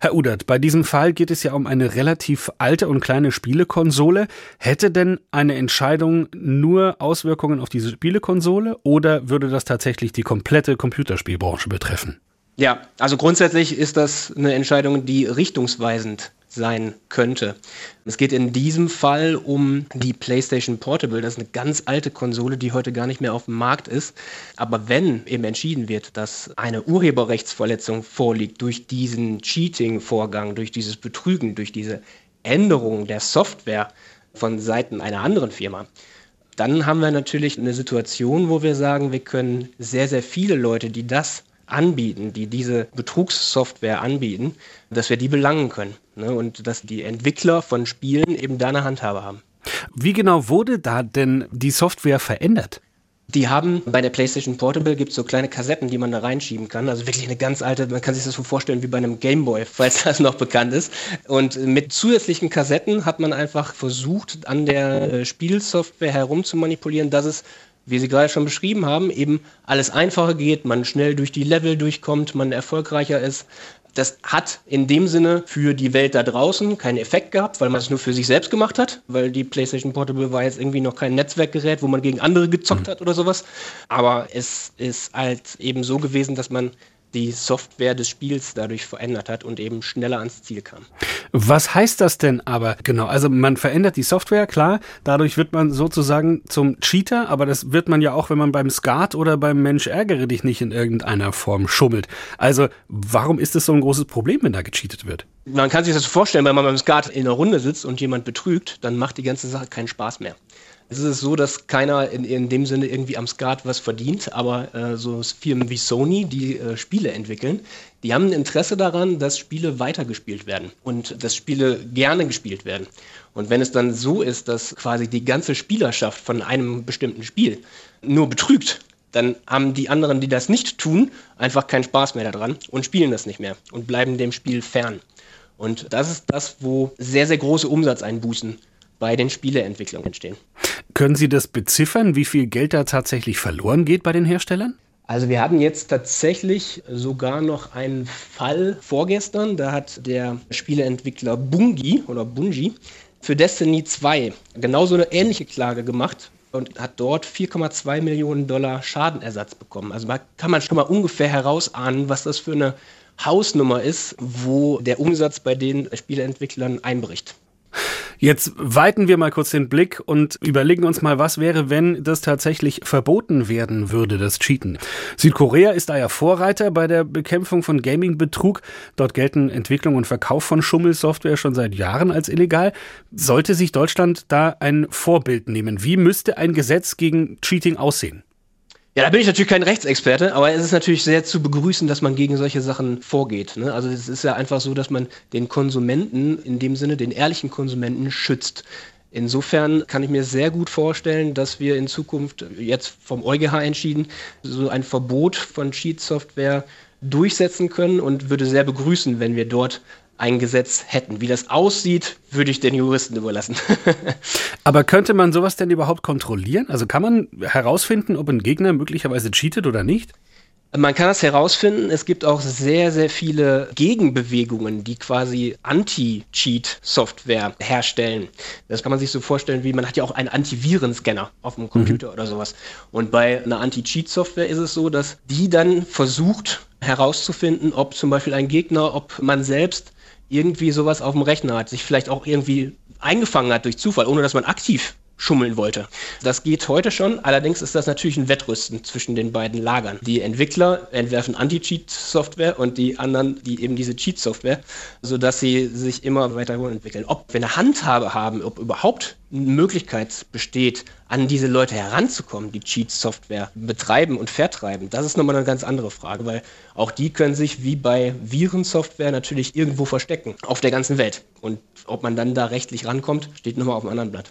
Herr Udert, bei diesem Fall geht es ja um eine relativ alte und kleine Spielekonsole. Hätte denn eine Entscheidung nur Auswirkungen auf diese Spielekonsole oder würde das tatsächlich die komplette Computerspielbranche betreffen? Ja, also grundsätzlich ist das eine Entscheidung, die richtungsweisend sein könnte. Es geht in diesem Fall um die PlayStation Portable. Das ist eine ganz alte Konsole, die heute gar nicht mehr auf dem Markt ist. Aber wenn eben entschieden wird, dass eine Urheberrechtsverletzung vorliegt durch diesen Cheating-Vorgang, durch dieses Betrügen, durch diese Änderung der Software von Seiten einer anderen Firma, dann haben wir natürlich eine Situation, wo wir sagen, wir können sehr, sehr viele Leute, die das anbieten, die diese Betrugssoftware anbieten, dass wir die belangen können ne? und dass die Entwickler von Spielen eben da eine Handhabe haben. Wie genau wurde da denn die Software verändert? Die haben bei der PlayStation Portable gibt es so kleine Kassetten, die man da reinschieben kann. Also wirklich eine ganz alte, man kann sich das so vorstellen wie bei einem Gameboy, falls das noch bekannt ist. Und mit zusätzlichen Kassetten hat man einfach versucht, an der äh, Spielsoftware herum zu manipulieren, dass es wie Sie gerade schon beschrieben haben, eben alles einfacher geht, man schnell durch die Level durchkommt, man erfolgreicher ist. Das hat in dem Sinne für die Welt da draußen keinen Effekt gehabt, weil man es nur für sich selbst gemacht hat, weil die PlayStation Portable war jetzt irgendwie noch kein Netzwerkgerät, wo man gegen andere gezockt mhm. hat oder sowas. Aber es ist halt eben so gewesen, dass man die Software des Spiels dadurch verändert hat und eben schneller ans Ziel kam. Was heißt das denn aber genau? Also man verändert die Software, klar, dadurch wird man sozusagen zum Cheater, aber das wird man ja auch, wenn man beim Skat oder beim Mensch ärgere dich nicht in irgendeiner Form schummelt. Also warum ist es so ein großes Problem, wenn da gecheatet wird? Man kann sich das vorstellen, wenn man beim Skat in einer Runde sitzt und jemand betrügt, dann macht die ganze Sache keinen Spaß mehr. Es ist so, dass keiner in, in dem Sinne irgendwie am Skat was verdient, aber äh, so Firmen wie Sony, die äh, Spiele entwickeln, die haben ein Interesse daran, dass Spiele weitergespielt werden und dass Spiele gerne gespielt werden. Und wenn es dann so ist, dass quasi die ganze Spielerschaft von einem bestimmten Spiel nur betrügt, dann haben die anderen, die das nicht tun, einfach keinen Spaß mehr daran und spielen das nicht mehr und bleiben dem Spiel fern. Und das ist das, wo sehr, sehr große Umsatzeinbußen bei den Spieleentwicklungen entstehen. Können Sie das beziffern, wie viel Geld da tatsächlich verloren geht bei den Herstellern? Also wir hatten jetzt tatsächlich sogar noch einen Fall vorgestern. Da hat der Spieleentwickler Bungie oder Bungie für Destiny 2 genauso eine ähnliche Klage gemacht und hat dort 4,2 Millionen Dollar Schadenersatz bekommen. Also da kann man schon mal ungefähr herausahnen, was das für eine Hausnummer ist, wo der Umsatz bei den Spieleentwicklern einbricht. Jetzt weiten wir mal kurz den Blick und überlegen uns mal, was wäre, wenn das tatsächlich verboten werden würde, das Cheaten. Südkorea ist da ja Vorreiter bei der Bekämpfung von Gaming-Betrug. Dort gelten Entwicklung und Verkauf von Schummelsoftware schon seit Jahren als illegal. Sollte sich Deutschland da ein Vorbild nehmen? Wie müsste ein Gesetz gegen Cheating aussehen? Ja, da bin ich natürlich kein Rechtsexperte, aber es ist natürlich sehr zu begrüßen, dass man gegen solche Sachen vorgeht. Ne? Also es ist ja einfach so, dass man den Konsumenten, in dem Sinne den ehrlichen Konsumenten, schützt. Insofern kann ich mir sehr gut vorstellen, dass wir in Zukunft jetzt vom EuGH entschieden, so ein Verbot von Cheat-Software durchsetzen können und würde sehr begrüßen, wenn wir dort ein Gesetz hätten. Wie das aussieht, würde ich den Juristen überlassen. Aber könnte man sowas denn überhaupt kontrollieren? Also kann man herausfinden, ob ein Gegner möglicherweise cheatet oder nicht? Man kann das herausfinden. Es gibt auch sehr, sehr viele Gegenbewegungen, die quasi Anti-Cheat-Software herstellen. Das kann man sich so vorstellen, wie man hat ja auch einen Antivirenscanner auf dem Computer mhm. oder sowas. Und bei einer Anti-Cheat-Software ist es so, dass die dann versucht herauszufinden, ob zum Beispiel ein Gegner, ob man selbst irgendwie sowas auf dem Rechner hat, sich vielleicht auch irgendwie eingefangen hat durch Zufall, ohne dass man aktiv schummeln wollte. Das geht heute schon, allerdings ist das natürlich ein Wettrüsten zwischen den beiden Lagern. Die Entwickler entwerfen Anti-Cheat-Software und die anderen, die eben diese Cheat-Software, sodass sie sich immer weiter entwickeln. Ob wir eine Handhabe haben, ob überhaupt eine Möglichkeit besteht, an diese Leute heranzukommen, die Cheat-Software betreiben und vertreiben, das ist nochmal eine ganz andere Frage, weil auch die können sich wie bei Virensoftware natürlich irgendwo verstecken, auf der ganzen Welt. Und ob man dann da rechtlich rankommt, steht nochmal auf einem anderen Blatt.